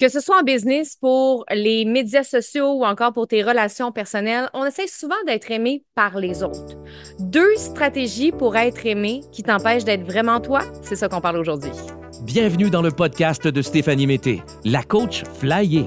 Que ce soit en business, pour les médias sociaux ou encore pour tes relations personnelles, on essaie souvent d'être aimé par les autres. Deux stratégies pour être aimé qui t'empêchent d'être vraiment toi, c'est ça qu'on parle aujourd'hui. Bienvenue dans le podcast de Stéphanie Mété, la coach Flyer.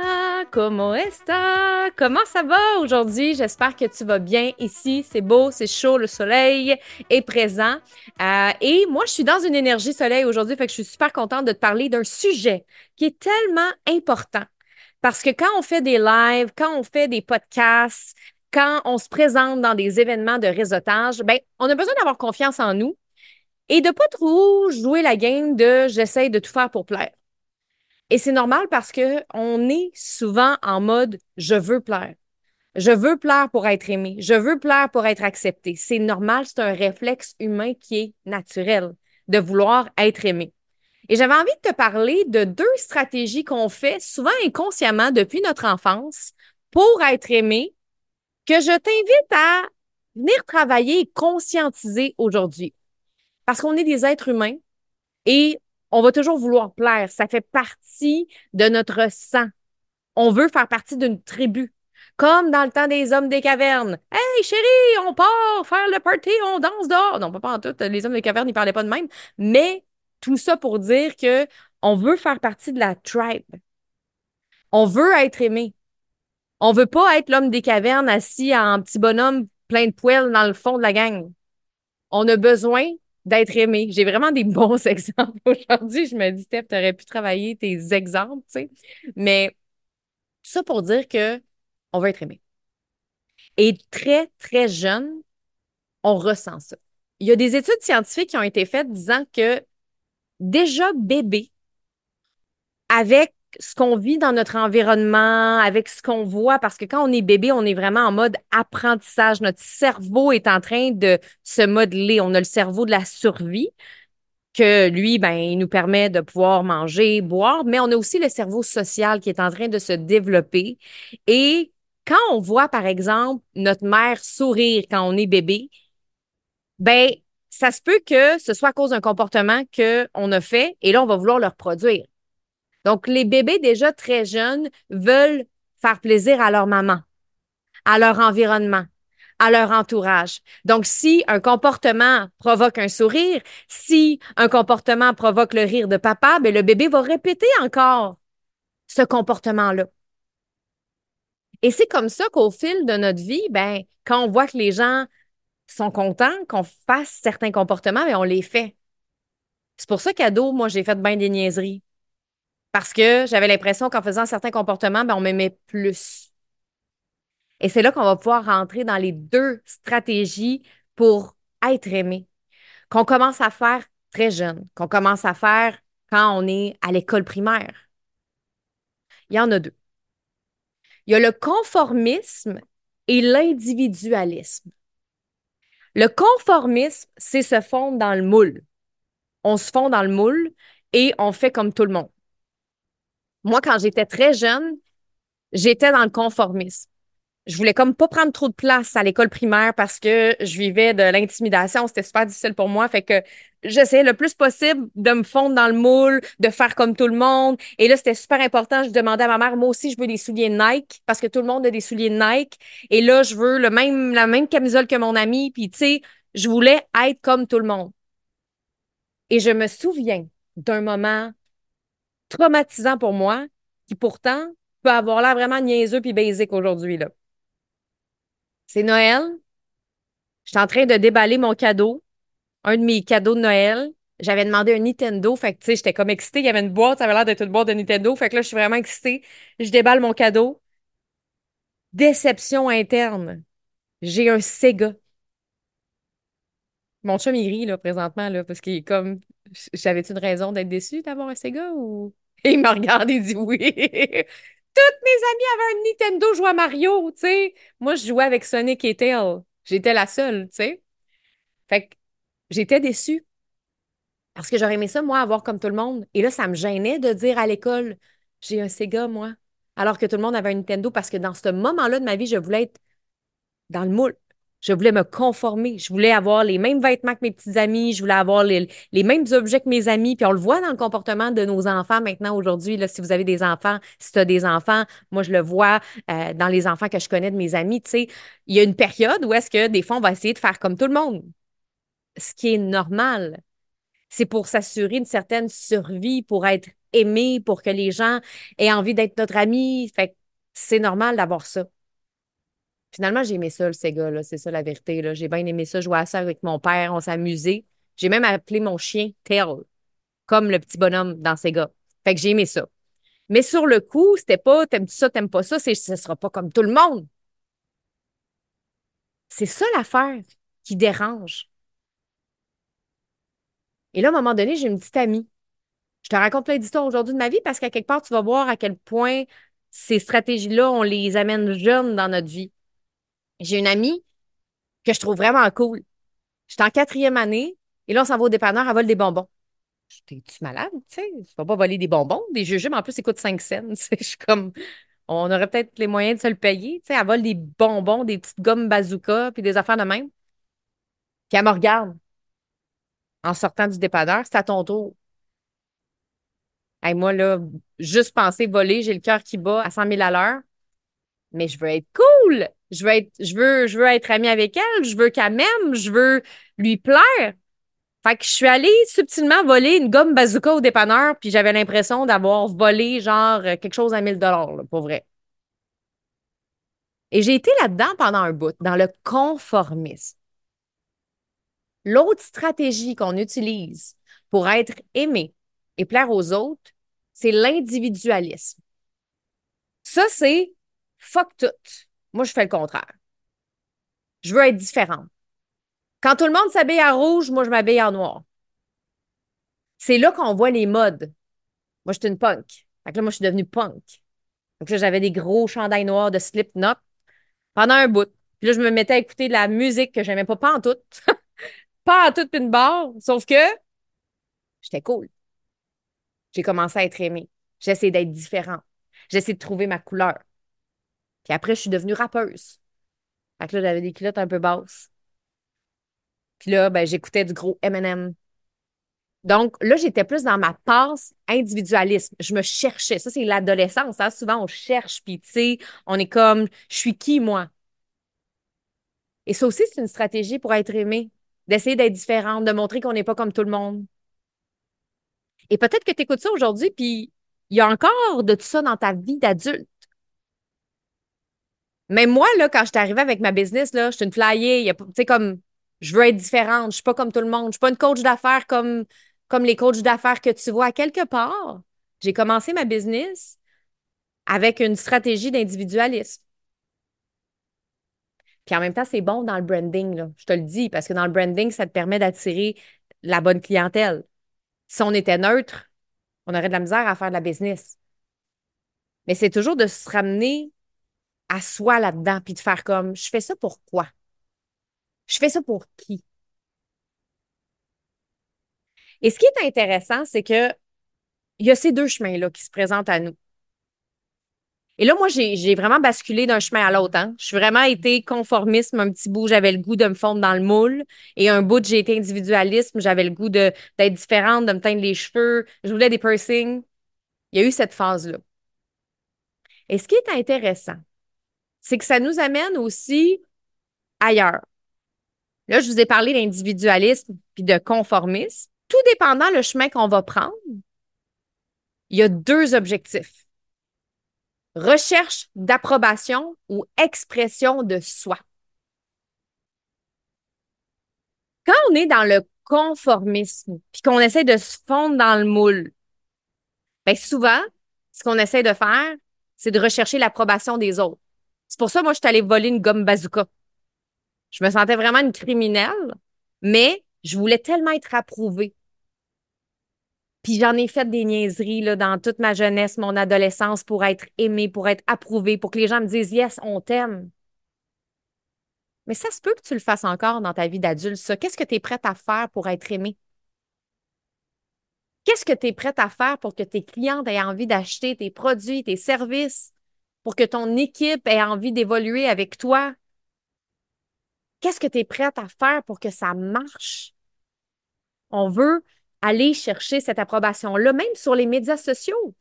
comment? Comment ça va aujourd'hui? J'espère que tu vas bien ici. C'est beau, c'est chaud, le soleil est présent. Euh, et moi, je suis dans une énergie soleil aujourd'hui, fait je suis super contente de te parler d'un sujet qui est tellement important. Parce que quand on fait des lives, quand on fait des podcasts, quand on se présente dans des événements de réseautage, ben, on a besoin d'avoir confiance en nous et de pas trop jouer la game de j'essaye de tout faire pour plaire. Et c'est normal parce que on est souvent en mode je veux plaire. Je veux plaire pour être aimé. Je veux plaire pour être accepté. C'est normal, c'est un réflexe humain qui est naturel de vouloir être aimé. Et j'avais envie de te parler de deux stratégies qu'on fait souvent inconsciemment depuis notre enfance pour être aimé que je t'invite à venir travailler et conscientiser aujourd'hui. Parce qu'on est des êtres humains et on va toujours vouloir plaire. Ça fait partie de notre sang. On veut faire partie d'une tribu. Comme dans le temps des hommes des cavernes. Hey, chérie, on part faire le party, on danse dehors. Non, pas en tout. Les hommes des cavernes, ils parlaient pas de même. Mais tout ça pour dire que on veut faire partie de la tribe. On veut être aimé. On veut pas être l'homme des cavernes assis en petit bonhomme plein de poils dans le fond de la gang. On a besoin d'être aimé. J'ai vraiment des bons exemples aujourd'hui. Je me dis, Steph, tu aurais pu travailler tes exemples, tu sais. Mais ça pour dire que on veut être aimé. Et très, très jeune, on ressent ça. Il y a des études scientifiques qui ont été faites disant que déjà bébé, avec ce qu'on vit dans notre environnement, avec ce qu'on voit, parce que quand on est bébé, on est vraiment en mode apprentissage. Notre cerveau est en train de se modeler. On a le cerveau de la survie que lui, ben, il nous permet de pouvoir manger, boire, mais on a aussi le cerveau social qui est en train de se développer. Et quand on voit, par exemple, notre mère sourire quand on est bébé, ben, ça se peut que ce soit à cause d'un comportement qu'on a fait et là, on va vouloir le reproduire. Donc, les bébés déjà très jeunes veulent faire plaisir à leur maman, à leur environnement, à leur entourage. Donc, si un comportement provoque un sourire, si un comportement provoque le rire de papa, ben, le bébé va répéter encore ce comportement-là. Et c'est comme ça qu'au fil de notre vie, ben, quand on voit que les gens sont contents qu'on fasse certains comportements, ben, on les fait. C'est pour ça qu'ado, moi, j'ai fait bien des niaiseries. Parce que j'avais l'impression qu'en faisant certains comportements, ben, on m'aimait plus. Et c'est là qu'on va pouvoir rentrer dans les deux stratégies pour être aimé, qu'on commence à faire très jeune, qu'on commence à faire quand on est à l'école primaire. Il y en a deux. Il y a le conformisme et l'individualisme. Le conformisme, c'est se fondre dans le moule. On se fond dans le moule et on fait comme tout le monde. Moi, quand j'étais très jeune, j'étais dans le conformisme. Je voulais comme pas prendre trop de place à l'école primaire parce que je vivais de l'intimidation. C'était super difficile pour moi. Fait que j'essayais le plus possible de me fondre dans le moule, de faire comme tout le monde. Et là, c'était super important. Je demandais à ma mère, moi aussi, je veux des souliers Nike parce que tout le monde a des souliers Nike. Et là, je veux le même, la même camisole que mon ami. Puis, tu sais, je voulais être comme tout le monde. Et je me souviens d'un moment traumatisant pour moi, qui pourtant peut avoir l'air vraiment niaiseux puis basique aujourd'hui. C'est Noël. Je suis en train de déballer mon cadeau, un de mes cadeaux de Noël. J'avais demandé un Nintendo, fait que tu sais, j'étais comme excitée. Il y avait une boîte, ça avait l'air d'être une boîte de Nintendo. Fait que là, je suis vraiment excitée. Je déballe mon cadeau. Déception interne. J'ai un Sega. Mon chum, il rit, là, présentement, là, parce qu'il est comme. J'avais-tu une raison d'être déçu d'avoir un Sega ou? Il me regarde et dit oui. Toutes mes amies avaient un Nintendo jouant à Mario, tu sais. Moi, je jouais avec Sonic et Tail. J'étais la seule, tu sais. Fait que j'étais déçue. Parce que j'aurais aimé ça, moi, avoir comme tout le monde. Et là, ça me gênait de dire à l'école, j'ai un Sega, moi. Alors que tout le monde avait un Nintendo, parce que dans ce moment-là de ma vie, je voulais être dans le moule. Je voulais me conformer. Je voulais avoir les mêmes vêtements que mes petits amis. Je voulais avoir les, mêmes objets que mes amis. Puis on le voit dans le comportement de nos enfants maintenant aujourd'hui. Si vous avez des enfants, si tu as des enfants, moi je le vois euh, dans les enfants que je connais de mes amis. Il y a une période où est-ce que des fois on va essayer de faire comme tout le monde, ce qui est normal. C'est pour s'assurer une certaine survie, pour être aimé, pour que les gens aient envie d'être notre ami. C'est normal d'avoir ça. Finalement, j'ai aimé ça, le Sega, là. C'est ça la vérité. Là. J'ai bien aimé ça, jouer à ça avec mon père, on s'amusait. J'ai même appelé mon chien Tail, comme le petit bonhomme dans Sega. Fait que j'ai aimé ça. Mais sur le coup, c'était pas t'aimes ça, t'aimes pas ça, ce sera pas comme tout le monde. C'est ça l'affaire qui dérange. Et là, à un moment donné, j'ai une petite amie. Je te raconte plein d'histoires aujourd'hui de ma vie parce qu'à quelque part, tu vas voir à quel point ces stratégies-là, on les amène jeunes dans notre vie. J'ai une amie que je trouve vraiment cool. J'étais en quatrième année et là, on s'en va au dépanneur, elle vole des bonbons. T'es-tu malade? Tu sais, tu vas pas voler des bonbons, des jujubes. En plus, ça coûte 5 cents. Je suis comme, on aurait peut-être les moyens de se le payer. Tu sais, elle vole des bonbons, des petites gommes bazooka, puis des affaires de même. Puis elle me regarde en sortant du dépanneur. C'est à ton tour. Et moi, là, juste penser voler, j'ai le cœur qui bat à 100 000 à l'heure. Mais je veux être cool. Je veux être, je veux, je veux être amie avec elle. Je veux qu'elle m'aime. Je veux lui plaire. Fait que je suis allée subtilement voler une gomme bazooka au dépanneur, puis j'avais l'impression d'avoir volé genre quelque chose à 1000 dollars, pour vrai. Et j'ai été là-dedans pendant un bout, dans le conformisme. L'autre stratégie qu'on utilise pour être aimé et plaire aux autres, c'est l'individualisme. Ça, c'est fuck tout. Moi, je fais le contraire. Je veux être différente. Quand tout le monde s'habille en rouge, moi, je m'habille en noir. C'est là qu'on voit les modes. Moi, j'étais une punk. Fait que là, moi, je suis devenue punk. Donc là, j'avais des gros chandails noirs de Slipknot pendant un bout. Puis là, je me mettais à écouter de la musique que j'aimais pas, pas en tout. pas en toute une barre, sauf que j'étais cool. J'ai commencé à être aimée. J'essaie d'être différente. J'essaie de trouver ma couleur. Puis après, je suis devenue rappeuse. Fait que là, j'avais des culottes un peu basses. Puis là, ben, j'écoutais du gros M&M. Donc là, j'étais plus dans ma passe individualisme. Je me cherchais. Ça, c'est l'adolescence. Hein? Souvent, on cherche, puis tu sais, on est comme, je suis qui, moi? Et ça aussi, c'est une stratégie pour être aimé, d'essayer d'être différente, de montrer qu'on n'est pas comme tout le monde. Et peut-être que tu écoutes ça aujourd'hui, puis il y a encore de tout ça dans ta vie d'adulte. Mais moi, là, quand je suis arrivée avec ma business, là, je suis une flyer, tu sais, comme, je veux être différente, je suis pas comme tout le monde, je suis pas une coach d'affaires comme, les coachs d'affaires que tu vois. Quelque part, j'ai commencé ma business avec une stratégie d'individualisme. Puis en même temps, c'est bon dans le branding. Je te le dis, parce que dans le branding, ça te permet d'attirer la bonne clientèle. Si on était neutre, on aurait de la misère à faire de la business. Mais c'est toujours de se ramener à soi là-dedans, puis de faire comme, je fais ça pour quoi? Je fais ça pour qui? Et ce qui est intéressant, c'est que il y a ces deux chemins-là qui se présentent à nous. Et là, moi, j'ai vraiment basculé d'un chemin à l'autre. Hein. Je suis vraiment été conformisme un petit bout. J'avais le goût de me fondre dans le moule. Et un bout, j'ai été individualisme. J'avais le goût d'être différente, de me teindre les cheveux. Je voulais des piercings. Il y a eu cette phase-là. Et ce qui est intéressant, c'est que ça nous amène aussi ailleurs. Là, je vous ai parlé d'individualisme puis de conformisme. Tout dépendant le chemin qu'on va prendre, il y a deux objectifs. Recherche d'approbation ou expression de soi. Quand on est dans le conformisme puis qu'on essaie de se fondre dans le moule, bien souvent, ce qu'on essaie de faire, c'est de rechercher l'approbation des autres. C'est pour ça, moi, je suis allée voler une gomme bazooka. Je me sentais vraiment une criminelle, mais je voulais tellement être approuvée. Puis j'en ai fait des niaiseries dans toute ma jeunesse, mon adolescence, pour être aimée, pour être approuvée, pour que les gens me disent Yes, on t'aime. Mais ça se peut que tu le fasses encore dans ta vie d'adulte, ça. Qu'est-ce que tu es prête à faire pour être aimé? Qu'est-ce que tu es prête à faire pour que tes clients aient envie d'acheter tes produits, tes services, pour que ton équipe ait envie d'évoluer avec toi? Qu'est-ce que tu es prête à faire pour que ça marche? On veut aller chercher cette approbation-là, même sur les médias sociaux.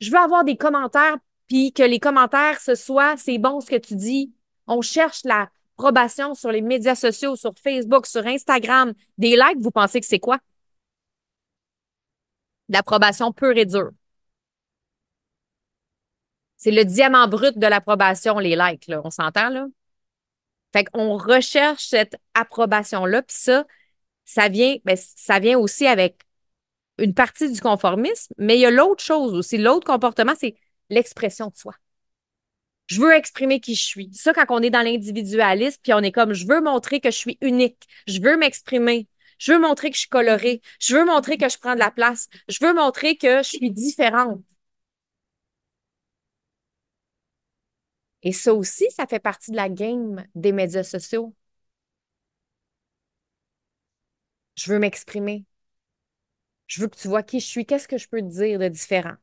Je veux avoir des commentaires, puis que les commentaires, ce soit c'est bon ce que tu dis. On cherche l'approbation sur les médias sociaux, sur Facebook, sur Instagram. Des likes, vous pensez que c'est quoi? L'approbation pure et dure. C'est le diamant brut de l'approbation, les likes, là. On s'entend, là? Fait qu'on recherche cette approbation-là, puis ça, ça vient, ben, ça vient aussi avec une partie du conformisme, mais il y a l'autre chose aussi. L'autre comportement, c'est l'expression de soi. Je veux exprimer qui je suis. Ça, quand on est dans l'individualisme, puis on est comme, je veux montrer que je suis unique. Je veux m'exprimer. Je veux montrer que je suis colorée. Je veux montrer que je prends de la place. Je veux montrer que je suis différente. Et ça aussi, ça fait partie de la game des médias sociaux. Je veux m'exprimer. Je veux que tu vois qui je suis. Qu'est-ce que je peux te dire de différent?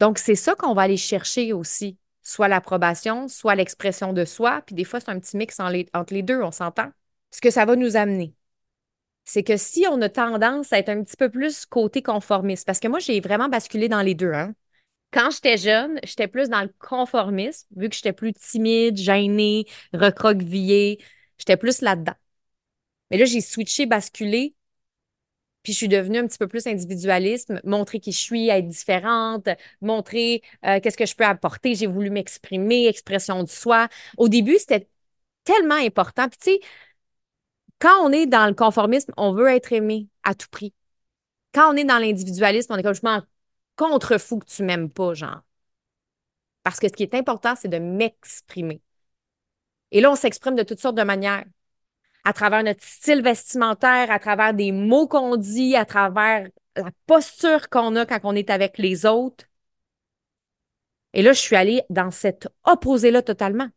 Donc, c'est ça qu'on va aller chercher aussi, soit l'approbation, soit l'expression de soi. Puis des fois, c'est un petit mix entre les deux, on s'entend. Ce que ça va nous amener, c'est que si on a tendance à être un petit peu plus côté conformiste, parce que moi, j'ai vraiment basculé dans les deux. Hein? Quand j'étais jeune, j'étais plus dans le conformisme, vu que j'étais plus timide, gênée, recroquevillée. J'étais plus là-dedans. Mais là, j'ai switché, basculé, puis je suis devenue un petit peu plus individualiste, montrer qui je suis, être différente, montrer euh, qu'est-ce que je peux apporter. J'ai voulu m'exprimer, expression de soi. Au début, c'était tellement important. Puis tu sais, quand on est dans le conformisme, on veut être aimé à tout prix. Quand on est dans l'individualisme, on est comme je m'en contre-fou que tu m'aimes pas, genre. Parce que ce qui est important, c'est de m'exprimer. Et là, on s'exprime de toutes sortes de manières. À travers notre style vestimentaire, à travers des mots qu'on dit, à travers la posture qu'on a quand on est avec les autres. Et là, je suis allée dans cet opposé-là totalement.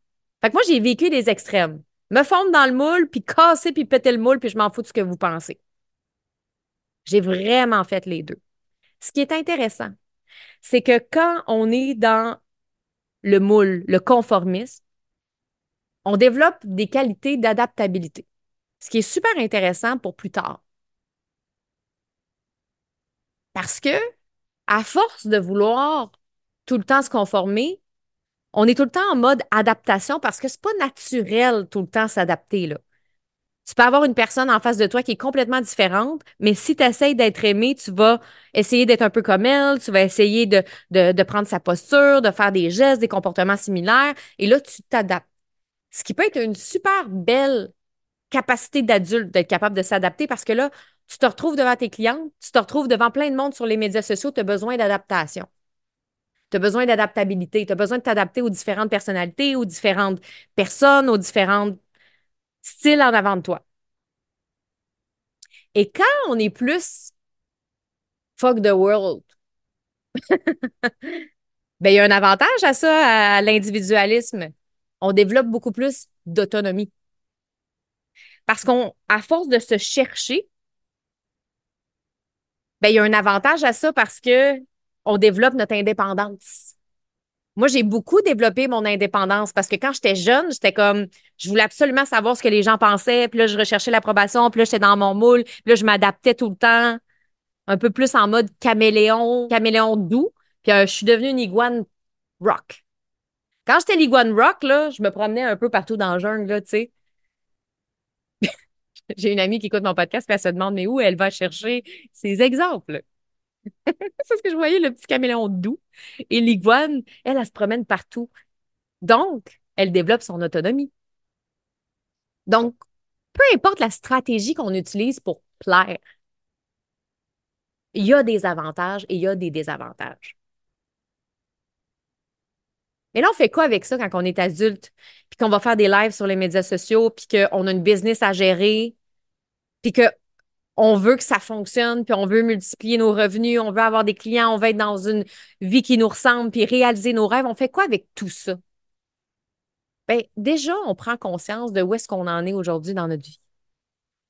Fait que moi, j'ai vécu des extrêmes. Me fondre dans le moule, puis casser, puis péter le moule, puis je m'en fous de ce que vous pensez. J'ai vraiment fait les deux. Ce qui est intéressant, c'est que quand on est dans le moule, le conformisme, on développe des qualités d'adaptabilité, ce qui est super intéressant pour plus tard. Parce que, à force de vouloir tout le temps se conformer, on est tout le temps en mode adaptation parce que c'est pas naturel tout le temps s'adapter. Tu peux avoir une personne en face de toi qui est complètement différente, mais si tu essaies d'être aimé, tu vas essayer d'être un peu comme elle, tu vas essayer de, de, prendre sa posture, de faire des gestes, des comportements similaires, et là, tu t'adaptes. Ce qui peut être une super belle capacité d'adulte d'être capable de s'adapter parce que là, tu te retrouves devant tes clients, tu te retrouves devant plein de monde sur les médias sociaux, tu as besoin d'adaptation. Tu as besoin d'adaptabilité, tu as besoin de t'adapter aux différentes personnalités, aux différentes personnes, aux différentes style en avant de toi. Et quand on est plus fuck the world, ben, il y a un avantage à ça, à l'individualisme. On développe beaucoup plus d'autonomie. Parce qu'on, à force de se chercher, ben, il y a un avantage à ça parce que on développe notre indépendance. Moi, j'ai beaucoup développé mon indépendance parce que quand j'étais jeune, j'étais comme, je voulais absolument savoir ce que les gens pensaient. Puis là, je recherchais l'approbation. Puis là, j'étais dans mon moule. Puis là, je m'adaptais tout le temps. Un peu plus en mode caméléon, caméléon doux. Puis euh, je suis devenue une iguane rock. Quand j'étais l'iguane rock, je me promenais un peu partout dans le jungle, tu sais. J'ai une amie qui écoute mon podcast, puis elle se demande, mais où elle va chercher ces exemples? c'est ce que je voyais, le petit caméléon doux. Et l'iguane, elle, elle se promène partout. Donc, elle développe son autonomie. Donc, peu importe la stratégie qu'on utilise pour plaire, il y a des avantages et il y a des désavantages. Mais là, on fait quoi avec ça quand on est adulte, puis qu'on va faire des lives sur les médias sociaux, puis qu'on a une business à gérer, puis que on veut que ça fonctionne, puis on veut multiplier nos revenus, on veut avoir des clients, on veut être dans une vie qui nous ressemble, puis réaliser nos rêves. On fait quoi avec tout ça? ben, déjà, on prend conscience de où est-ce qu'on en est aujourd'hui dans notre vie.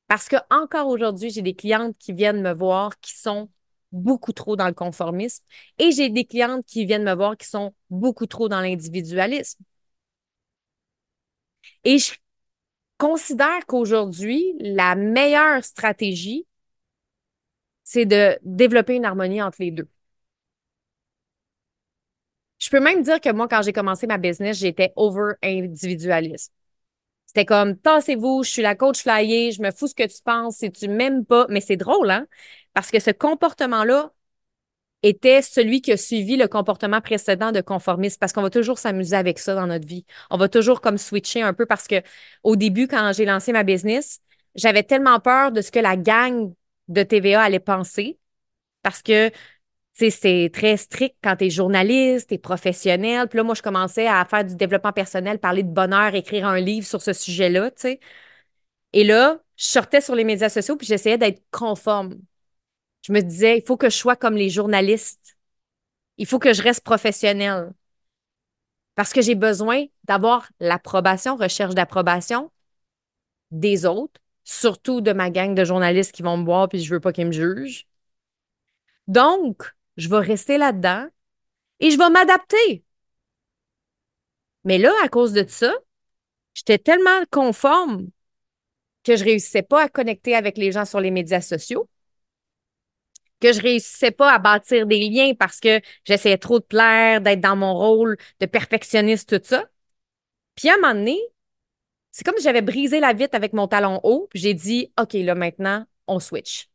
Parce que encore aujourd'hui, j'ai des clientes qui viennent me voir qui sont beaucoup trop dans le conformisme et j'ai des clientes qui viennent me voir qui sont beaucoup trop dans l'individualisme. Et je considère qu'aujourd'hui, la meilleure stratégie, c'est de développer une harmonie entre les deux. Je peux même dire que moi, quand j'ai commencé ma business, j'étais over-individualiste. C'était comme, tassez-vous, je suis la coach flyer, je me fous ce que tu penses, si tu m'aimes pas. Mais c'est drôle, hein? Parce que ce comportement-là était celui qui a suivi le comportement précédent de conformisme parce qu'on va toujours s'amuser avec ça dans notre vie. On va toujours comme switcher un peu parce que au début, quand j'ai lancé ma business, j'avais tellement peur de ce que la gang de TVA allait penser parce que c'est très strict quand tu es journaliste, tu es professionnel. Puis là, moi, je commençais à faire du développement personnel, parler de bonheur, écrire un livre sur ce sujet-là. Et là, je sortais sur les médias sociaux puis j'essayais d'être conforme. Je me disais, il faut que je sois comme les journalistes. Il faut que je reste professionnel. Parce que j'ai besoin d'avoir l'approbation, recherche d'approbation des autres, surtout de ma gang de journalistes qui vont me voir puis je veux pas qu'ils me jugent. Donc, je vais rester là-dedans et je vais m'adapter. Mais là, à cause de ça, j'étais tellement conforme que je réussissais pas à connecter avec les gens sur les médias sociaux que je réussissais pas à bâtir des liens parce que j'essayais trop de plaire, d'être dans mon rôle de perfectionniste, tout ça. Puis à un moment donné, c'est comme si j'avais brisé la vitre avec mon talon haut, puis j'ai dit, OK, là, maintenant, on switch.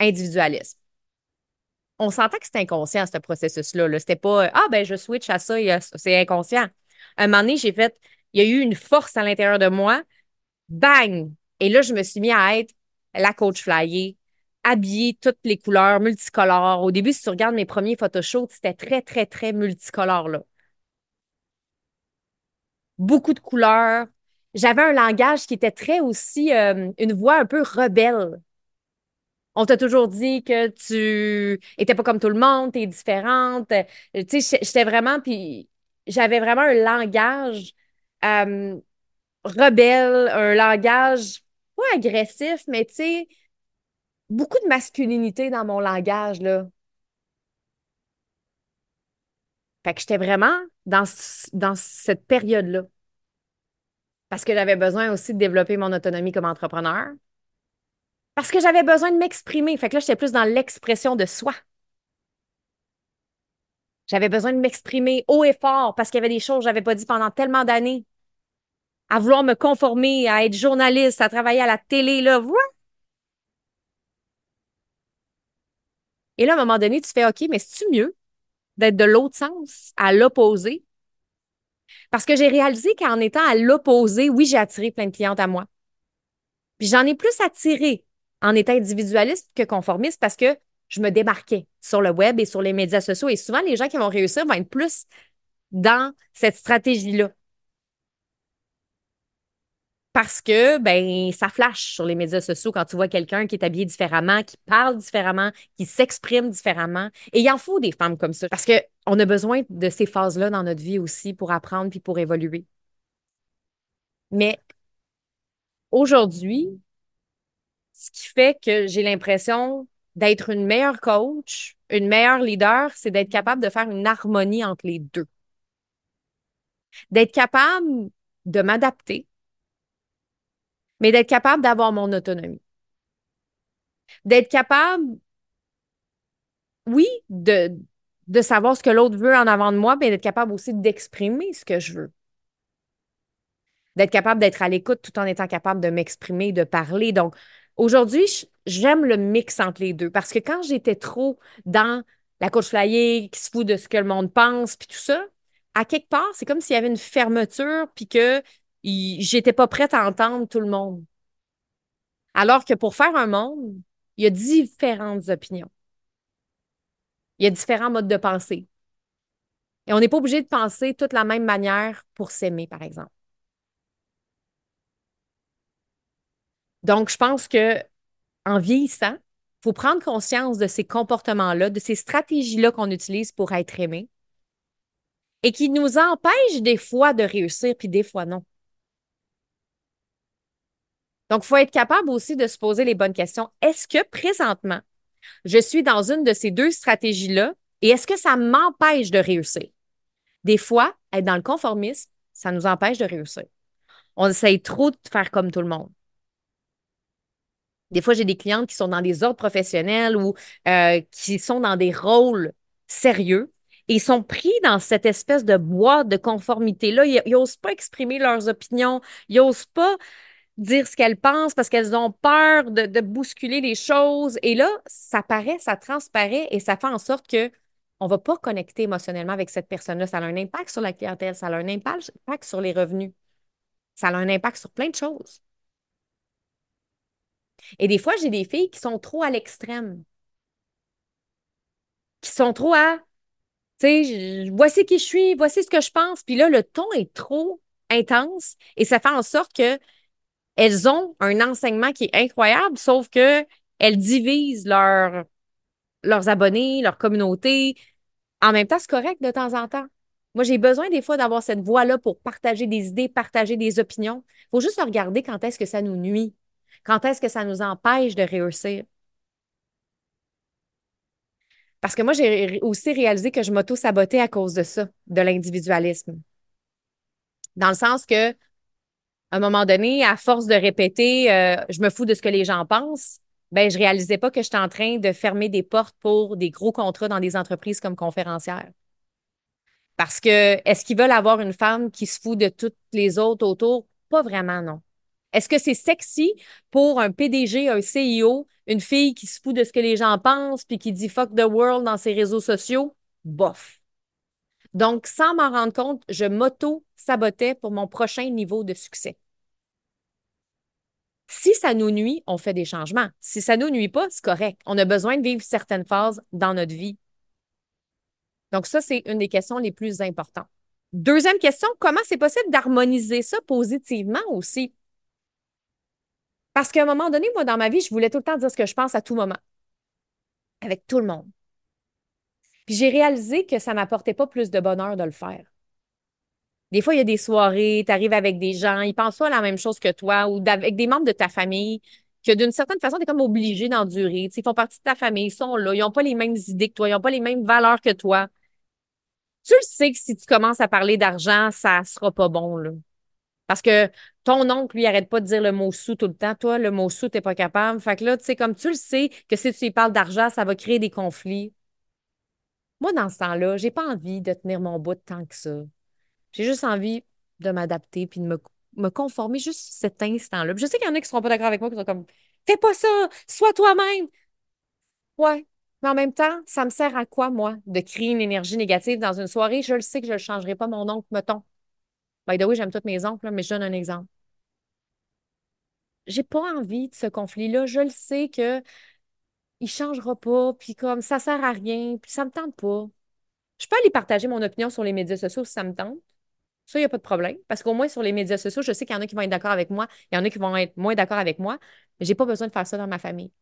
Individualisme. On sentait que c'était inconscient, ce processus-là. -là, c'était pas, ah, ben, je switch à ça, c'est inconscient. À un moment donné, j'ai fait, il y a eu une force à l'intérieur de moi. Bang! Et là, je me suis mis à être la coach flyer, habillée toutes les couleurs multicolores. Au début, si tu regardes mes premiers photoshoots, c'était très, très, très multicolore, là. Beaucoup de couleurs. J'avais un langage qui était très aussi, euh, une voix un peu rebelle. On t'a toujours dit que tu étais pas comme tout le monde, tu es différente. Tu sais, j'étais vraiment, puis j'avais vraiment un langage euh, rebelle, un langage pas agressif, mais tu sais, beaucoup de masculinité dans mon langage, là. Fait que j'étais vraiment dans, cette période-là. Parce que j'avais besoin aussi de développer mon autonomie comme entrepreneur. Parce que j'avais besoin de m'exprimer. Fait que là, j'étais plus dans l'expression de soi. J'avais besoin de m'exprimer haut et fort parce qu'il y avait des choses que je n'avais pas dit pendant tellement d'années. À vouloir me conformer, à être journaliste, à travailler à la télé, là. Et là, à un moment donné, tu fais OK, mais c'est-tu mieux d'être de l'autre sens, à l'opposé? Parce que j'ai réalisé qu'en étant à l'opposé, oui, j'ai attiré plein de clientes à moi. Puis j'en ai plus attiré en étant individualiste que conformiste parce que je me démarquais sur le web et sur les médias sociaux. Et souvent, les gens qui vont réussir vont être plus dans cette stratégie-là parce que ben ça flash sur les médias sociaux quand tu vois quelqu'un qui est habillé différemment, qui parle différemment, qui s'exprime différemment. Et il en faut des femmes comme ça parce que on a besoin de ces phases-là dans notre vie aussi pour apprendre puis pour évoluer. Mais aujourd'hui, ce qui fait que j'ai l'impression d'être une meilleure coach, une meilleure leader, c'est d'être capable de faire une harmonie entre les deux. D'être capable de m'adapter, mais d'être capable d'avoir mon autonomie. D'être capable, oui, de, savoir ce que l'autre veut en avant de moi, mais d'être capable aussi d'exprimer ce que je veux. D'être capable d'être à l'écoute tout en étant capable de m'exprimer, de parler. Donc, aujourd'hui, j'aime le mix entre les deux parce que quand j'étais trop dans la coach flyer qui se fout de ce que le monde pense, puis tout ça, à quelque part, c'est comme s'il y avait une fermeture, puis que j'étais pas prête à entendre tout le monde. Alors que pour faire un monde, il y a différentes opinions. Il y a différents modes de pensée. Et on n'est pas obligé de penser toute la même manière pour s'aimer, par exemple. Donc, je pense que en vieillissant, il faut prendre conscience de ces comportements-là, de ces stratégies-là qu'on utilise pour être aimé et qui nous empêche des fois de réussir, puis des fois non. Donc, il faut être capable aussi de se poser les bonnes questions. Est-ce que présentement, je suis dans une de ces deux stratégies-là et est-ce que ça m'empêche de réussir? Des fois, être dans le conformisme, ça nous empêche de réussir. On essaye trop de faire comme tout le monde. Des fois, j'ai des clientes qui sont dans des ordres professionnels ou euh, qui sont dans des rôles sérieux et ils sont pris dans cette espèce de boîte de conformité-là. Ils n'osent pas exprimer leurs opinions, ils n'osent pas dire ce qu'elles pensent parce qu'elles ont peur de, de, bousculer les choses. Et là, ça paraît, ça transparaît et ça fait en sorte que on ne va pas connecter émotionnellement avec cette personne-là. Ça a un impact sur la clientèle, ça a un impact sur les revenus, ça a un impact sur plein de choses. Et des fois, j'ai des filles qui sont trop à l'extrême, qui sont trop à, tu sais, voici qui je suis, voici ce que je pense. Puis là, le ton est trop intense et ça fait en sorte que elles ont un enseignement qui est incroyable, sauf que elles divisent leur, leurs abonnés, leur communauté. En même temps, c'est correct de temps en temps. Moi, j'ai besoin des fois d'avoir cette voix-là pour partager des idées, partager des opinions. Il faut juste regarder quand est-ce que ça nous nuit, quand est-ce que ça nous empêche de réussir. Parce que moi, j'ai aussi réalisé que je m'auto-sabotais à cause de ça, de l'individualisme. Dans le sens que, à un moment donné, à force de répéter, euh, je me fous de ce que les gens pensent, ben, je réalisais pas que j'étais en train de fermer des portes pour des gros contrats dans des entreprises comme conférencière. Parce que, est-ce qu'ils veulent avoir une femme qui se fout de toutes les autres autour? Pas vraiment, non. Est-ce que c'est sexy pour un PDG, un CEO, une fille qui se fout de ce que les gens pensent puis qui dit fuck the world dans ses réseaux sociaux? Bof. Donc, sans m'en rendre compte, je m'auto-sabotais pour mon prochain niveau de succès. Si ça nous nuit, on fait des changements. Si ça nous nuit pas, c'est correct. On a besoin de vivre certaines phases dans notre vie. Donc, ça, c'est une des questions les plus importantes. Deuxième question, comment c'est possible d'harmoniser ça positivement aussi? Parce qu'à un moment donné, moi, dans ma vie, je voulais tout le temps dire ce que je pense à tout moment, avec tout le monde. Puis j'ai réalisé que ça m'apportait pas plus de bonheur de le faire. Des fois, il y a des soirées, tu arrives avec des gens, ils pensent pas la même chose que toi ou avec des membres de ta famille que d'une certaine façon, tu es comme obligé d'endurer. Ils font partie de ta famille, ils sont là, ils n'ont pas les mêmes idées que toi, ils n'ont pas les mêmes valeurs que toi. Tu le sais que si tu commences à parler d'argent, ça sera pas bon. Là. Parce que ton oncle, lui, arrête pas de dire le mot sous tout le temps. Toi, le mot sous, tu n'es pas capable. Fait que là, tu sais, comme tu le sais que si tu parles d'argent, ça va créer des conflits. Moi, dans ce temps-là, j'ai pas envie de tenir mon bout tant que ça. J'ai juste envie de m'adapter puis de me, me conformer juste cet instant-là. je sais qu'il y en a qui ne seront pas d'accord avec moi, qui sont comme Fais pas ça, sois toi-même. Ouais. Mais en même temps, ça me sert à quoi, moi, de créer une énergie négative dans une soirée? Je le sais que je ne changerai pas mon oncle, mettons. By the way, j'aime tous mes oncles, mais je donne un exemple. J'ai pas envie de ce conflit-là. Je le sais que il changera pas, puis comme ça sert à rien, puis ça me tente pas. Je peux aller partager mon opinion sur les médias sociaux si ça me tente. Ça, il n'y a pas de problème. Parce qu'au moins, sur les médias sociaux, je sais qu'il y en a qui vont être d'accord avec moi, il y en a qui vont être moins d'accord avec moi, mais je n'ai pas besoin de faire ça dans ma famille.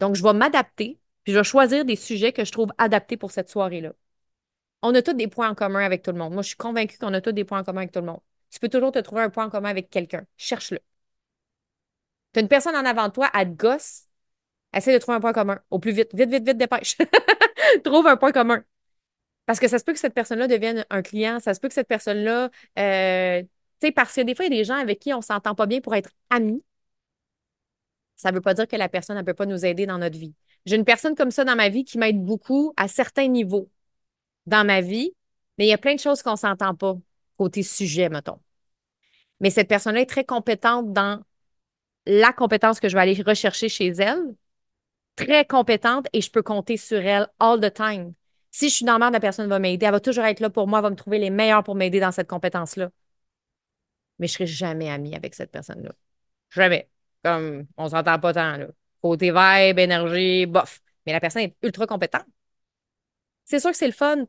Donc, je vais m'adapter, puis je vais choisir des sujets que je trouve adaptés pour cette soirée-là. On a tous des points en commun avec tout le monde. Moi, je suis convaincue qu'on a tous des points en commun avec tout le monde. Tu peux toujours te trouver un point en commun avec quelqu'un. Cherche-le. Tu as une personne en avant de toi, elle te gosse, essaie de trouver un point commun. Au plus vite, vite, vite, vite, dépêche. Trouve un point commun. Parce que ça se peut que cette personne-là devienne un client, ça se peut que cette personne-là, euh, tu sais, parce que des fois, il y a des gens avec qui on ne s'entend pas bien pour être amis. Ça ne veut pas dire que la personne ne peut pas nous aider dans notre vie. J'ai une personne comme ça dans ma vie qui m'aide beaucoup à certains niveaux dans ma vie, mais il y a plein de choses qu'on ne s'entend pas côté sujet, mettons. Mais cette personne-là est très compétente dans la compétence que je vais aller rechercher chez elle, très compétente et je peux compter sur elle all the time. Si je suis dans le merde, la personne va m'aider. Elle va toujours être là pour moi, elle va me trouver les meilleurs pour m'aider dans cette compétence-là. Mais je ne serai jamais amie avec cette personne-là. Jamais. Comme, on s'entend pas tant, là. Côté vibe, énergie, bof. Mais la personne est ultra compétente. C'est sûr que c'est le fun.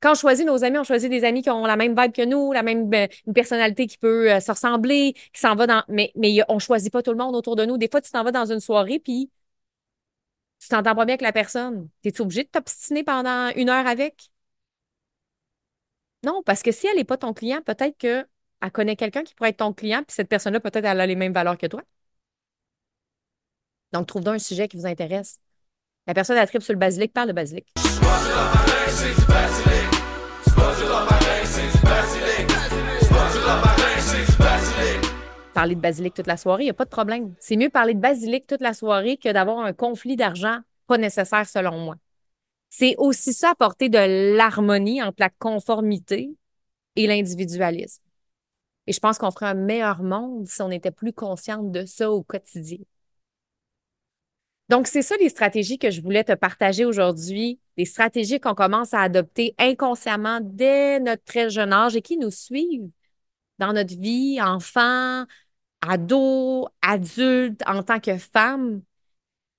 Quand on choisit nos amis, on choisit des amis qui ont la même vibe que nous, la même ben, une personnalité qui peut euh, se ressembler, qui s'en va dans. Mais, mais on choisit pas tout le monde autour de nous. Des fois, tu t'en vas dans une soirée, puis tu t'entends pas bien avec la personne. Es-tu obligé de t'obstiner pendant une heure avec? Non, parce que si elle n'est pas ton client, peut-être qu'elle connaît quelqu'un qui pourrait être ton client, puis cette personne-là, peut-être, elle a les mêmes valeurs que toi. Donc, trouve donc un sujet qui vous intéresse. La personne, elle tripe sur le basilic, parle de basilic. Parler de basilic toute la soirée, il n'y a pas de problème. C'est mieux parler de basilic toute la soirée que d'avoir un conflit d'argent pas nécessaire selon moi. C'est aussi ça apporter de l'harmonie entre la conformité et l'individualisme. Et je pense qu'on ferait un meilleur monde si on était plus consciente de ça au quotidien. Donc, c'est ça les stratégies que je voulais te partager aujourd'hui, des stratégies qu'on commence à adopter inconsciemment dès notre très jeune âge et qui nous suivent dans notre vie, enfant, ado, adulte, en tant que femme.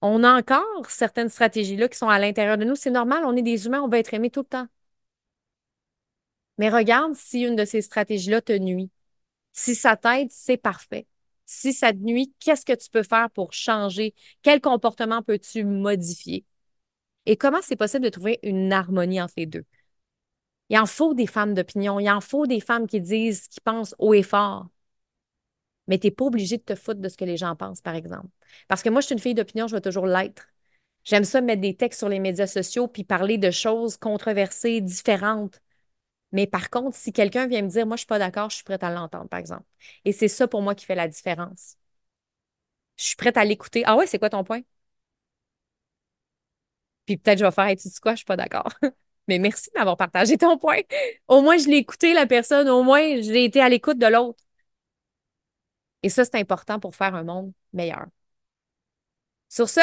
On a encore certaines stratégies-là qui sont à l'intérieur de nous. C'est normal, on est des humains, on va être aimé tout le temps. Mais regarde si une de ces stratégies-là te nuit. Si ça t'aide, c'est parfait. Si ça te nuit, qu'est-ce que tu peux faire pour changer? Quel comportement peux-tu modifier? Et comment c'est possible de trouver une harmonie entre les deux? Il en faut des femmes d'opinion, il en faut des femmes qui disent, qui pensent haut et fort. Mais tu n'es pas obligé de te foutre de ce que les gens pensent, par exemple. Parce que moi, je suis une fille d'opinion, je vais toujours l'être. J'aime ça mettre des textes sur les médias sociaux puis parler de choses controversées, différentes. Mais par contre, si quelqu'un vient me dire, moi, je suis pas d'accord, je suis prête à l'entendre, par exemple. Et c'est ça pour moi qui fait la différence. Je suis prête à l'écouter. Ah ouais, c'est quoi ton point? Puis peut-être je vais faire, hey, tu dis quoi, je suis pas d'accord. Mais merci de m'avoir partagé ton point. Au moins, je l'ai écouté, la personne. Au moins, j'ai été à l'écoute de l'autre. Et ça, c'est important pour faire un monde meilleur. Sur ce,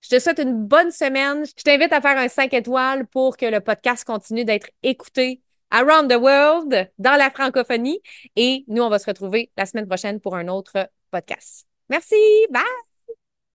je te souhaite une bonne semaine. Je t'invite à faire un 5 étoiles pour que le podcast continue d'être écouté around the world, dans la francophonie. Et nous, on va se retrouver la semaine prochaine pour un autre podcast. Merci. Bye.